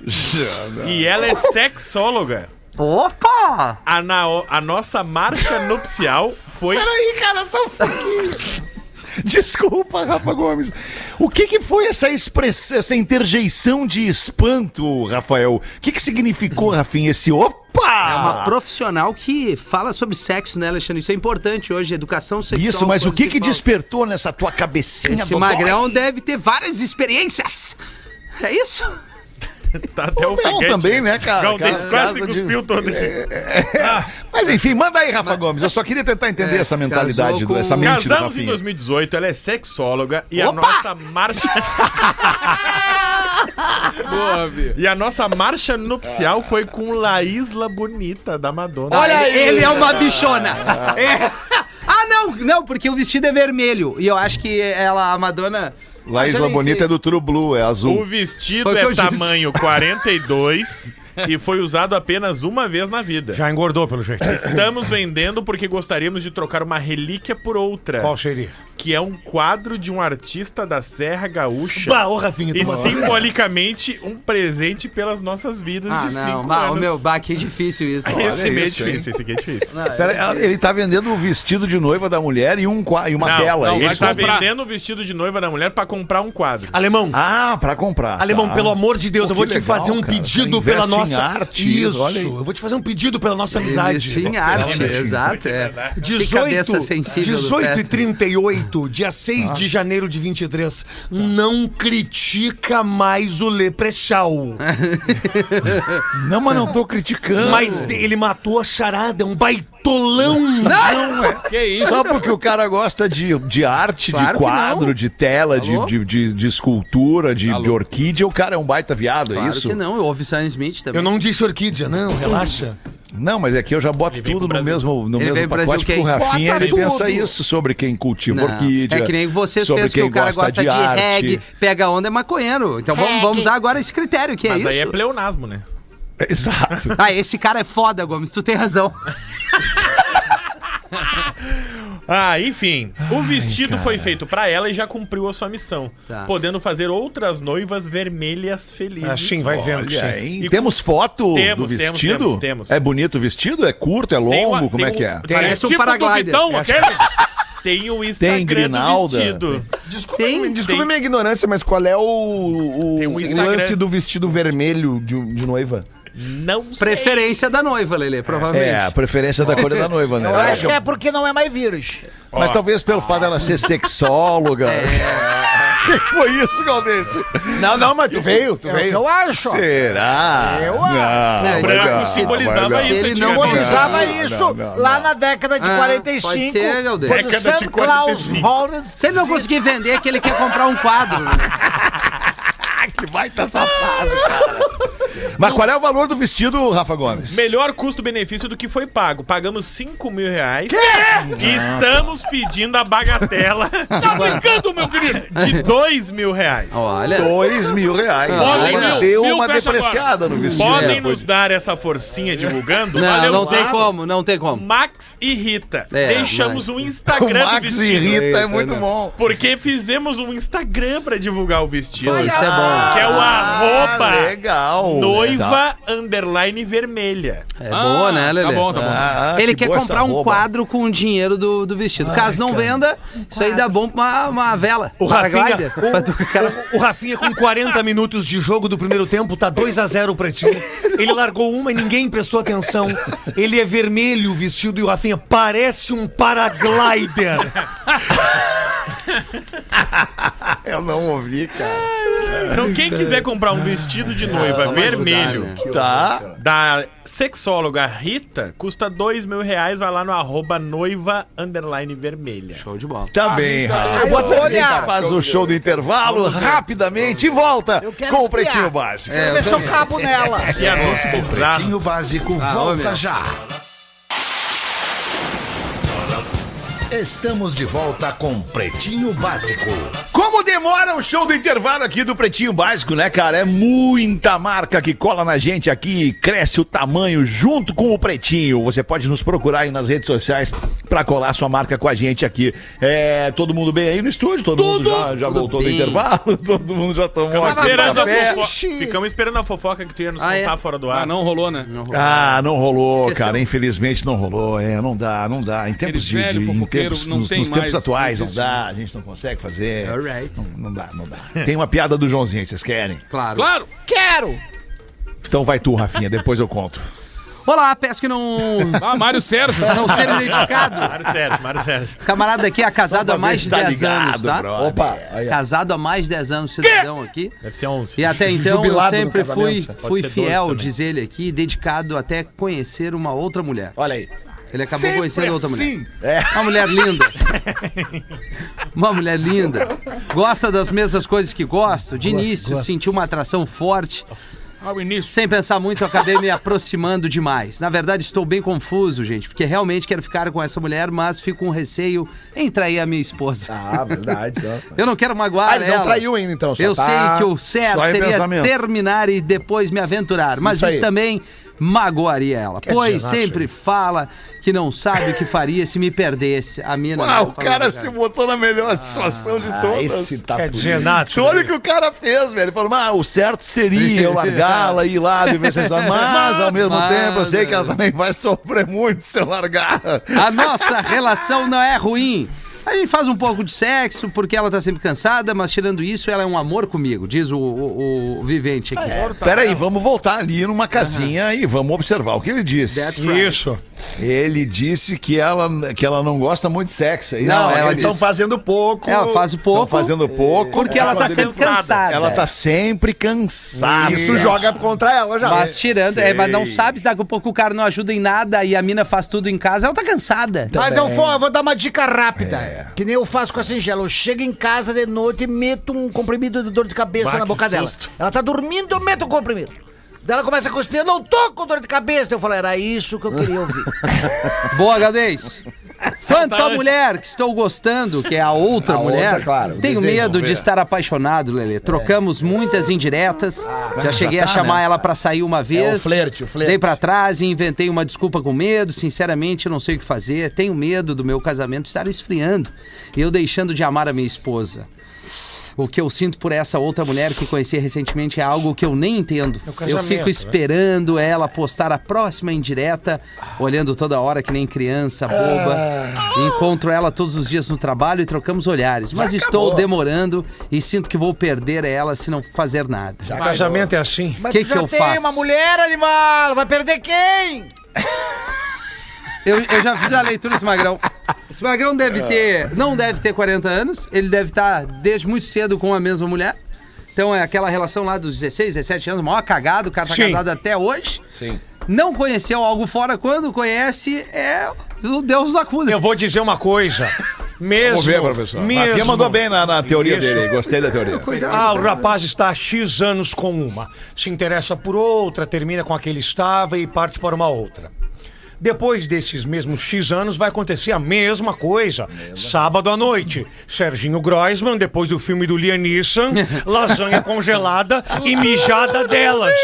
e ela é sexóloga. Opa! A, na- a nossa marcha nupcial foi. Peraí, cara, só um pouquinho. Desculpa, Rafa Gomes. O que, que foi essa expressão, essa interjeição de espanto, Rafael? O que, que significou, Rafinha, esse opa? É uma profissional que fala sobre sexo, né, Alexandre? Isso é importante hoje, educação sexual. Isso, mas o que que falta. despertou nessa tua cabecinha, Esse dodói? magrão deve ter várias experiências. É isso? Tá até Não, ofegante. também, né, cara? Galdês Casa- quase casa de- cuspiu todo aqui. Mas enfim, manda aí, Rafa Gomes. Eu só queria tentar entender É, essa mentalidade, do, com- essa mente do Casamos em Rafinha. 2018, ela é sexóloga e a Opa! nossa marcha. Boa, Bia. E a nossa marcha nupcial foi com Laísla Bonita, da Madonna. Olha, ele, ele é uma bichona. É. Ah, não, não, porque o vestido é vermelho. E eu acho que ela, a Madonna. Laís já La nem Bonita sei. é do True Blue, é azul. vestido o que é eu disse. tamanho 42 e foi usado apenas uma vez na vida. Já engordou, pelo jeito. Estamos vendendo porque gostaríamos de trocar uma relíquia por outra, Qual seria? que é um quadro de um artista da Serra Gaúcha. Bah, ô Rafinha, E simbolicamente um presente pelas nossas vidas Ah, de não, cinco bah, anos. o meu, bah, que difícil isso. esse é meio isso, hein? difícil, esse aqui é difícil. Pera, ele tá vendendo o vestido de noiva da mulher e, um, e uma Não, tela. não, é ele isso? tá comprar. vendendo o vestido de noiva da mulher pra comprar um quadro. Alemão, Ah, pra comprar. Alemão, tá. pelo amor de Deus, Pô, eu vou te legal, fazer um cara. pedido Investe pela em nossa. arte, Isso, olha aí. eu vou te fazer um pedido pela nossa amizade. Em arte, exato. É. Que 18, cabeça sensível do 18 e Peter. 38, dia 6 de janeiro de 23. Não critica mais o Leprechal. Não, mas não tô criticando. Mas ele matou a charada, é um baitolão. Não, é. Que isso? Só porque o cara gosta de, de arte, Claro de quadro, de tela, de, Alô? de, de, de escultura, de, de orquídea, o cara é um baita viado, é Claro isso? que não, ouve Sam Smith também. Eu não disse orquídea, não, relaxa. Não, mas é que eu já boto tudo no mesmo, no Ele mesmo pacote, Brasil porque o? Rafinha ele pensa isso sobre quem cultiva Não, orquídea. É que nem vocês sobre pensam que quem o cara gosta de, arte. reggae, pega onda é maconheiro. Então vamos, vamos usar agora esse critério, que é Mas isso. aí é pleonasmo, né? Exato. Ah, esse cara é foda, Gomes, tu tem razão. Ah, enfim. O vestido foi feito pra ela e já cumpriu a sua missão. Tá. Podendo fazer outras noivas vermelhas felizes. Assim, vai vendo que sim. E Temos foto Temos, do temos, vestido? temos, temos. É bonito o vestido? É curto? É longo? Tem uma- Como tem é que um- é? Parece um tipo do paraglider. Vitão, aquele? Tem o Instagram Tem grinalda, do vestido. Desculpa, Tem- desculpa tem- minha ignorância, mas qual é o, o, Tem um lance do vestido vermelho de, de noiva? Não sei. Preferência da noiva, Lele, provavelmente. É, a preferência da cor da noiva, né? Eu acho que é porque não é mais vírus. Mas talvez pelo fato dela ser sexóloga. O que foi isso, Galdense? Não, não, mas tu veio, tu É veio. eu acho. Será? Eu não, acho. O branco não, simbolizava não. isso Ele não. Simbolizava isso não, não, lá não. na década de Ah, 45. pode ser, quando Década de Santa Claus 45. Holland Se ele não conseguir vender, é que ele quer comprar um quadro. né? Que baita safado, cara. Mas qual é o valor do vestido, Rafa Gomes? Melhor custo-benefício do que foi pago. Pagamos 5 mil reais. E estamos pedindo a bagatela Tá brincando, meu querido? de 2 mil reais. Olha. Dois mil reais. Podem Agora mil, deu mil uma depreciada no vestido. Podem né? nos dar essa forcinha divulgando? Não, Valeu, não tem como, não tem como. Max e Rita. É, Deixamos mas- um O Instagram do Max e vestido. Rita é muito bom. Porque fizemos um Instagram pra divulgar o vestido. Pô, isso é bom. Que é o arroba Ah, legal. Noiva underline vermelha. É boa, né, Lele? Tá bom, tá bom. Ah, Ele que quer comprar um quadro com o dinheiro do, do vestido. Caso não venda, isso aí dá bom pra uma, uma vela. O Rafinha, cara- o, o Rafinha com 40 minutos de jogo do primeiro tempo, tá 2 a 0 pra ti. Ele largou uma e ninguém prestou atenção. Ele é vermelho o vestido e o Rafinha parece um paraglider. Eu não ouvi, cara. Então, quem quiser comprar um vestido de noiva vamos ajudar, vermelho né? Tá. da sexóloga Rita, custa dois mil reais. Vai lá no arroba noiva underline vermelha. Show de bola. Tá bem, Rafa. Eu vou olhar. faz o show do intervalo rapidamente e volta com o. Pretinho Básico. É, Vê se eu cabo nela. E anúncio bizarro. Pretinho Básico Ah, volta já. Estamos de volta com Pretinho Básico. Como demora o show do intervalo aqui do Pretinho Básico, né, cara? É muita marca que cola na gente aqui e cresce o tamanho junto com o Pretinho. Você pode nos procurar aí nas redes sociais pra colar sua marca com a gente aqui. É, todo mundo bem aí no estúdio? Todo mundo já, já Tudo voltou do bem. intervalo? Todo mundo já tomou Ficamos aquele esperando, a fofo- Ficamos esperando a fofoca que tu ia nos Ah, é? contar fora do ar. Ah, não rolou, né? Ah, não rolou, Esqueceu. cara. Infelizmente não rolou. É, não dá, não dá. Em tempos de, velho de- em tempos, não nos, tem nos tempos mais, atuais não não dá. A gente não consegue fazer. Alright. Não, não dá, não dá. Tem uma piada do Joãozinho, vocês querem? Claro. Claro! Quero. Então vai tu, Rafinha, depois eu conto. Olá, peço que não. Ah, Mário Sérgio. Pra não ser identificado. Mário Sérgio, Mário Sérgio. Camarada aqui é casado há mais de Tá 10 anos, ligado, tá? brother. Opa, aí, ó. Casado há mais de 10 anos, cidadão aqui. Deve ser 11. E até então Jubilado eu sempre fui, fui fiel, 12 também. diz ele aqui, dedicado até conhecer uma outra mulher. Olha aí. Ele acabou Sempre conhecendo outra mulher. assim. Uma mulher linda. Uma mulher linda. Gosta das mesmas coisas que gosto. De início, senti uma atração forte. Ao início. Sem pensar muito, eu acabei me aproximando demais. Na verdade, estou bem confuso, gente, porque realmente quero ficar com essa mulher, mas fico com receio em trair a minha esposa. Ah, verdade. Eu não quero magoar Ah, ele não ela. traiu ainda, então, só Eu tá- sei que o certo seria terminar e depois me aventurar. Mas Isso isso, também magoaria ela. pois dizer, sempre fala que não sabe o que faria se me perdesse. A mina. Ah, né, o cara se botou na melhor situação de Ah, todas. esse tá Nath. Tu olha o que o cara fez, velho. Ele falou, ah, o certo seria eu largá-la, ir lá, viver essa história. Mas, ao mesmo mas, tempo, eu sei que ela é. também vai sofrer muito se eu largar. A nossa relação não é ruim. A gente faz um pouco de sexo porque ela tá sempre cansada, mas tirando isso, ela é um amor comigo, diz o, o- o vivente aqui. Peraí, vamos voltar ali numa casinha e vamos observar o que ele disse. Right. Isso. Ele disse que ela, que ela não gosta muito de sexo. é? Não, Não, ela eles estão fazendo pouco. Ela faz o pouco. Estão fazendo pouco. Porque ela tá sempre cansada. Ela tá sempre cansada. Isso joga contra ela já. Mas tirando, é, mas não sabe se daqui a pouco o cara não ajuda em nada e a mina faz tudo em casa, ela tá cansada. Mas eu vou, eu vou dar uma dica rápida. Que nem eu faço com a singela. Eu chego em casa de noite e meto um comprimido de dor de cabeça Bah, na boca dela. Ela tá dormindo, eu meto o comprimido. Daí ela começa a cuspir, eu não tô com dor de cabeça. Eu falo, era isso que eu queria ouvir. Boa, Gadez. Quanto à mulher que estou gostando, que é a outra A mulher, outra, claro, tenho desejo, medo de estar apaixonado, Lelê. Trocamos muitas indiretas. já cheguei a chamar ela pra sair uma vez. É o flerte, o flerte. Dei pra trás e inventei uma desculpa com medo. Sinceramente, eu não sei o que fazer. Tenho medo do meu casamento estar esfriando e eu deixando de amar a minha esposa. O que eu sinto por essa outra mulher que conheci recentemente é algo que eu nem entendo. Eu casamento, fico né? esperando ela postar a próxima indireta, olhando toda hora que nem criança boba. Encontro ela todos os dias no trabalho e trocamos olhares. Mas estou demorando e sinto que vou perder ela se não fazer nada. O casamento é assim. Mas Que tu que já eu tem faço? uma mulher, animal. Vai perder quem? Eu, eu já fiz a leitura desse magrão. Esse magrão deve ter, não deve ter 40 anos, ele deve estar desde muito cedo com a mesma mulher. Então é aquela relação lá dos 16, 17 anos, maior cagado, o cara tá Sim. casado até hoje. Sim. Não conheceu algo fora, quando conhece, é o Deus da cuna. Eu vou dizer uma coisa. Mesmo. Vamos ver, professor. Mesmo, Rafinha mandou bem na, na teoria Isso. dele. Gostei da teoria. Ah, o rapaz está há X anos com uma, se interessa por outra, termina com a que ele estava e parte para uma outra. Depois desses mesmos X anos vai acontecer a mesma coisa. Sábado à noite, Serginho Groisman, depois do filme do Liam Neeson, lasanha congelada e mijada delas.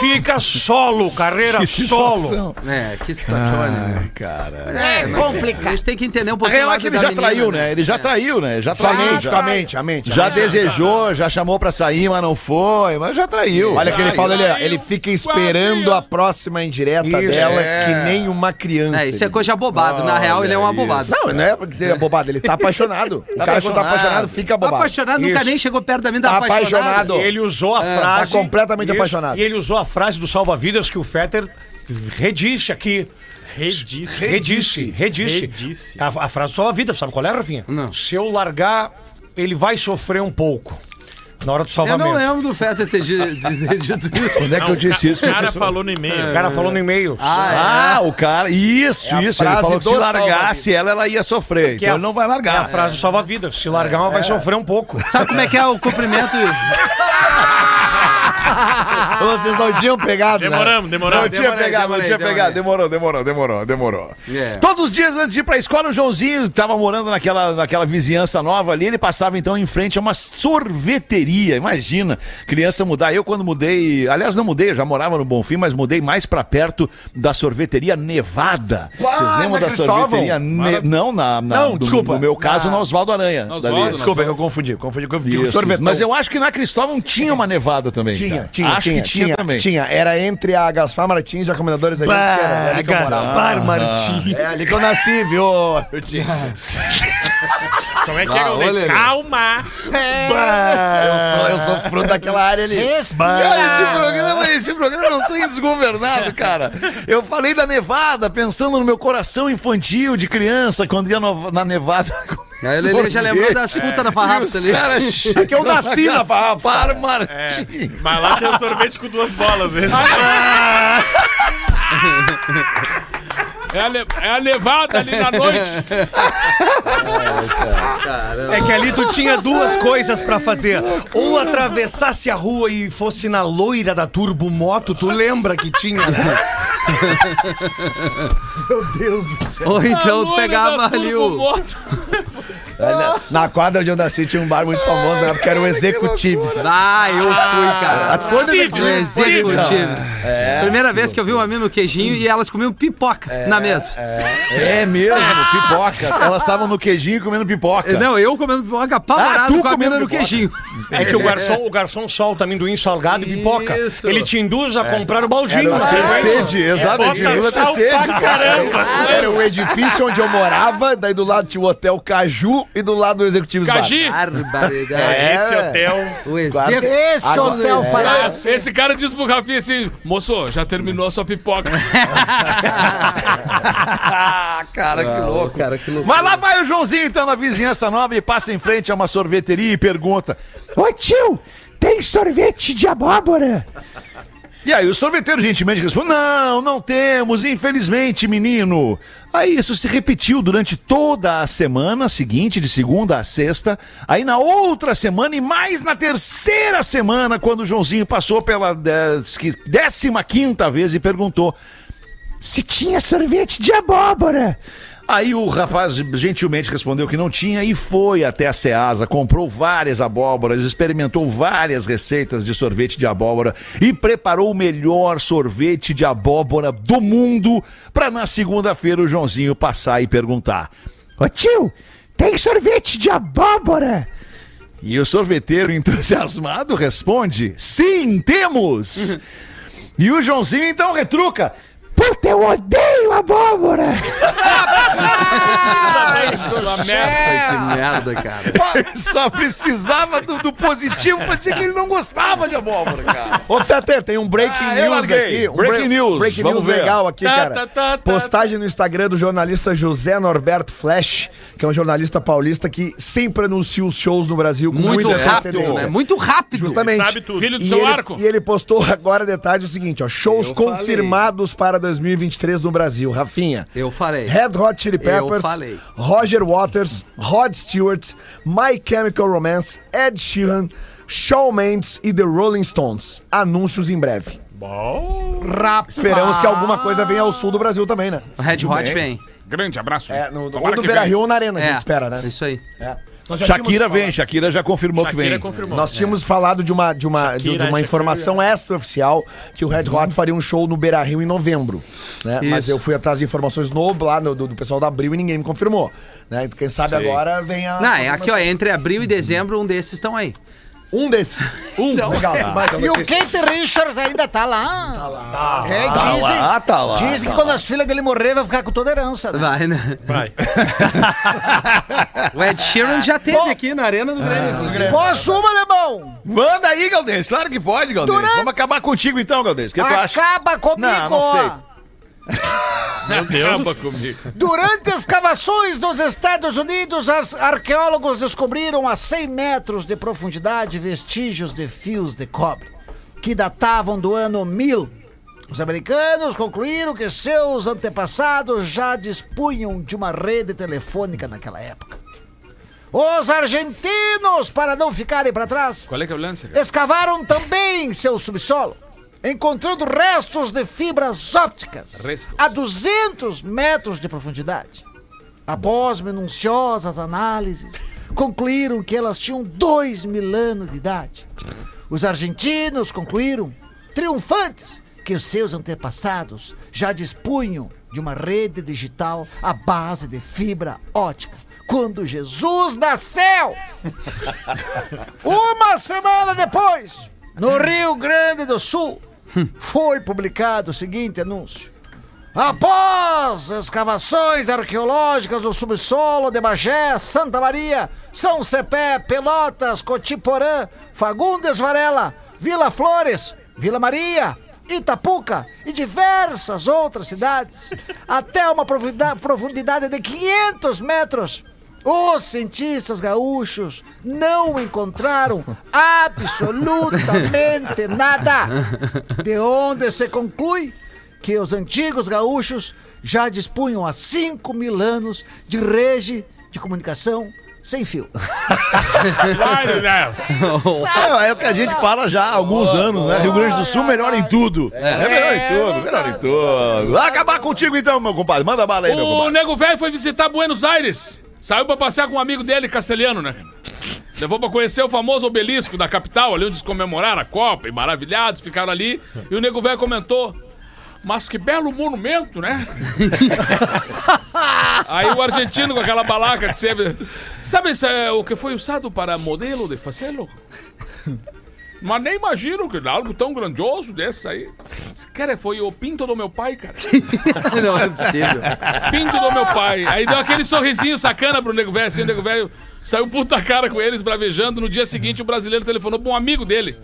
Fica solo, carreira solo. É, que situação, né? cara. É, complicado. A gente tem que entender um A pouquinho real é mais que ele já menina, traiu, né? Ele já traiu, né? Já traiu. mente, Já, a mente, a mente. já desejou, já chamou pra sair, mas não foi. Mas já traiu. Olha que ele fala traiu, ele fica esperando a próxima indireta Isso. dela É. que nem uma criança. É, isso é ele coisa bobada. Na real, ele é um abobado. Não, não é porque é bobado, ele tá apaixonado. O cara quando tá apaixonado. apaixonado fica bobado. Apaixonado, nunca nem chegou perto da mina, tá apaixonado. apaixonado. Ele usou a frase. tá completamente apaixonado. E ele usou a frase do salva-vidas que o Fetter redisse aqui. Redisse. Redisse, redisse. Redisse. A, a frase do salva-vidas, sabe qual é, Rafinha? Não. Se eu largar, ele vai sofrer um pouco. Na hora do Eu não salvamento. lembro do Fetter ter dito isso. Onde é que eu disse isso? O cara falou no e-mail. O cara falou no e-mail. Ah, Ah, o cara. Isso, É isso. Ele falou que se largasse ela, ela ia sofrer. Que Então é a- ele não vai É a largar. frase do salva-vidas. Se largar, ela vai sofrer um pouco. é. Sabe como é que é o cumprimento? Vocês não tinham pegado, né? Demoramos, Não demoramos. tinha demorei, pegado, não demorei, tinha demorei. pegado. Demorou, demorou, demorou, demorou. É. Todos os dias antes de ir pra escola, o Joãozinho tava morando naquela, naquela vizinhança nova ali. Ele passava então em frente a uma sorveteria. Imagina, criança mudar. Eu, quando mudei, aliás, não mudei, eu já morava no Bonfim, mas mudei mais pra perto da sorveteria Nevada. Vocês lembram na da Cristóvão? sorveteria? Ne- Não, na, na- Não, do- desculpa. No meu caso, Na- no Oswaldo Aranha. Na Desculpa, eu confundi. Confundi com Isso. Mas eu acho que na Cristóvão tinha uma nevada também. Tinha, cara. tinha, acho tinha, que tinha, tinha, também. tinha. Era entre a Gaspar Martins e a Comendadores da Gente, que era ali que eu morava. Gaspar Martins. É ali que eu nasci, viu? Eu tinha... Como é que é, Ah, Galdês? olha, Calma! Eu sou, eu sou fruto daquela área ali. Cara, esse programa, esse programa é um trem desgovernado, cara. Eu falei da nevada, pensando no meu coração infantil de criança, quando ia no- na nevada. Aí ele ele já lembrou das putas da farrapta ali. É que eu nasci na farrapta. Par Martins. Mas lá tinha sorvete com duas bolas mesmo. É a, le- é a levada ali na noite. É que ali tu tinha duas coisas pra fazer. Ou atravessasse a rua e fosse na loira da Turbo Moto, tu lembra que tinha, né? Ou então tu pegava ali o. Moto. Na quadra onde eu nasci tinha um bar muito famoso na época, era o Executives. Ah, eu fui, cara. Foi no O Executives? executivo. Primeira vez que eu vi uma mina no queijinho e elas comiam pipoca na mesa. É mesmo, pipoca. Elas estavam no queijinho comendo pipoca. Não, eu comendo pipoca apavorado Ah, tu com a mina no pipoca. queijinho. É que o garçom, o garçom solta amendoim salgado e pipoca. Isso. Ele te induz a comprar o baldinho. Era sede, Ajuda a ter sede, cara. Era o edifício onde eu morava, daí do lado tinha o Hotel Caju e do lado do Executives Bar. Cagi. Barbaridade. É. Esse hotel. O executivo. Esse Agora- hotel é. palácio. Esse cara disse pro Rafinha assim: moço, já terminou a sua pipoca. cara, que louco. Cara, que louco. Mas lá vai o Joãozinho, então, na vizinhança nova e passa em frente a uma sorveteria e pergunta: Ô tio, tem sorvete de abóbora? E aí o sorveteiro gentilmente responde: Não, não temos, infelizmente, menino. Aí isso se repetiu durante toda a semana seguinte, de segunda a sexta. Aí na outra semana e mais na terceira semana, quando o Joãozinho passou pela décima quinta vez e perguntou: se tinha sorvete de abóbora. Aí o rapaz gentilmente respondeu que não tinha e foi até a Ceasa, comprou várias abóboras, experimentou várias receitas de sorvete de abóbora e preparou o melhor sorvete de abóbora do mundo para na segunda-feira o Joãozinho passar e perguntar: Ô tio, tem sorvete de abóbora? E o sorveteiro entusiasmado responde: Sim, temos! E o Joãozinho então retruca: Puta, eu odeio abóbora! Merda. Que merda, cara. Só precisava do, do positivo pra dizer que ele não gostava de abóbora, cara. Ô, Feter, tem um breaking Ah, news aqui. Um Breaking break- news, Breaking vamos news ver. legal aqui, Tá, cara. tá, tá, tá. Postagem no Instagram do jornalista José Norberto Flash, que é um jornalista paulista que sempre anuncia os shows no Brasil com Muito muita rápido, né? Muito rápido. Justamente. Sabe tudo. Filho do E seu ele, arco. e ele postou agora de tarde o seguinte, ó, shows Eu confirmados para 2023 no Brasil. Rafinha. Eu falei. Red Hot Chili Peppers, falei. Roger Waters, Rod Stewart, My Chemical Romance, Ed Sheeran, Shawn Mendes e The Rolling Stones. Anúncios em breve. Esperamos que alguma coisa venha ao sul do Brasil também, né? O Red Hot vem. Grande abraço. É, no, ou no que Beira. Rio ou na Arena, a gente É, espera, né? Isso aí. É. Shakira vem, falado- Shakira já confirmou que Shakira vem. confirmou. Nós tínhamos falado de uma, de uma, de, de Shakira, uma informação extra-oficial que o Red Hot faria um show no Beira Rio em novembro. Né? Mas eu fui atrás de informações no, lá no, do, do pessoal da Abril e ninguém me confirmou. Né? Então, quem sabe agora vem a. Não, é aqui, ó, entre abril e dezembro, um desses estão aí. Um desses. Um. Legal. Vai, então, E o. Kate Richards ainda tá lá. Tá lá. É, dizem, lá, tá lá, dizem que quando as filhas dele morrer vai ficar com toda a herança. Né? Vai, né? Vai. O Ed Sheeran já teve aqui na Arena do Grêmio. inclusive. Posso uma, alemão? Manda aí, Galdense. Claro que pode, Galdense. Durante- Vamos acabar contigo então, Galdense. O que tu acha? Acaba comigo. Não, não sei. Meu Deus. Acaba comigo. Durante escavações nos Estados Unidos, os arqueólogos descobriram a 100 metros de profundidade vestígios de fios de cobre, que datavam do ano 1000. Os americanos concluíram que seus antepassados já dispunham de uma rede telefônica naquela época. Os argentinos, para não ficarem para trás, Qual é que é o lance? cara? escavaram também seu subsolo, encontrando restos de fibras ópticas Restos. a 200 metros de profundidade. Após minuciosas análises, concluíram que elas tinham 2 mil anos de idade. Os argentinos concluíram, triunfantes, que os seus antepassados já dispunham de uma rede digital à base de fibra ótica. Quando Jesus nasceu! Uma semana depois, no Rio Grande do Sul, foi publicado o seguinte anúncio. Após escavações arqueológicas no subsolo de Bagé, Santa Maria, São Cepé, Pelotas, Cotiporã, Fagundes Varela, Vila Flores, Vila Maria, Itapuca e diversas outras cidades, até uma profundidade de 500 metros, os cientistas gaúchos não encontraram absolutamente nada. De onde se conclui que os antigos gaúchos já dispunham há 5 mil anos de rede de comunicação sem fio. Vai, Léo. É, é o que a gente fala já há alguns anos, né? Rio Grande do Sul melhor em tudo. É, melhor em tudo, melhor em tudo. Vai acabar contigo então, meu compadre. Manda bala aí, meu O compadre. nego velho foi visitar Buenos Aires. Saiu pra passear com um amigo dele, castelhano, né? Levou pra conhecer o famoso obelisco da capital, ali onde eles comemoraram a Copa, e maravilhados, ficaram ali. E o nego velho comentou: Mas que belo monumento, né? Aí o argentino com aquela balaca de sempre. Sabe é o que foi usado para modelo de facelo? Mas nem imagino que algo tão grandioso desse aí. Esse Cara, foi o pinto do meu pai, cara. Não é possível. Pinto do meu pai. Aí deu aquele sorrisinho sacana pro nego velho, assim, o nego velho saiu puta cara com eles, bravejando. No dia seguinte, o brasileiro telefonou pra um amigo dele.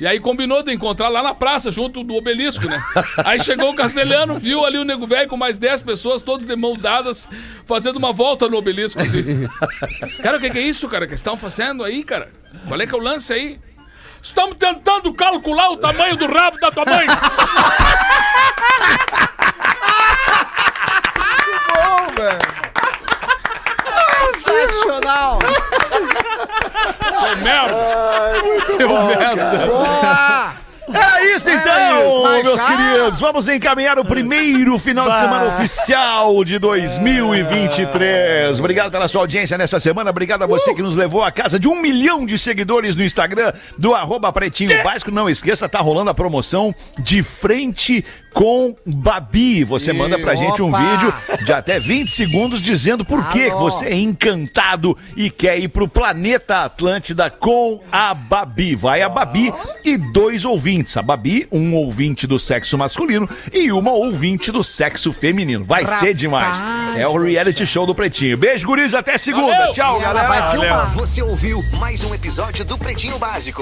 E aí combinou de encontrar lá na praça, junto do obelisco, né? Aí chegou o castelhano, viu ali o nego velho com mais 10 pessoas, todos de mão dadas, fazendo uma volta no obelisco, assim. Cara, o que, que é isso, cara, que estão fazendo aí, cara? Qual é que é o lance aí? Estamos tentando calcular o tamanho do rabo da tua mãe. Sensacional! Seu merda. Seu merda. Boa! Era isso então, Mas meus já- queridos. Vamos encaminhar o primeiro final de semana oficial de 2023. Obrigado pela sua audiência nessa semana. Obrigado a você que nos levou à casa de um milhão de seguidores no Instagram do arroba Pretinho Básico. Não esqueça, tá rolando a promoção de frente com Babi. Você manda pra gente um Opa! vídeo de até 20 segundos dizendo por que você é encantado e quer ir pro planeta Atlântida com a Babi. Vai a Babi e dois ouvintes. A Babi, um ouvinte do sexo masculino e uma ouvinte do sexo feminino. Vai ser demais. É o reality show do Pretinho. Beijo, guris, até segunda. Valeu. Tchau, galera. vai filmar. Você ouviu mais um episódio do Pretinho Básico.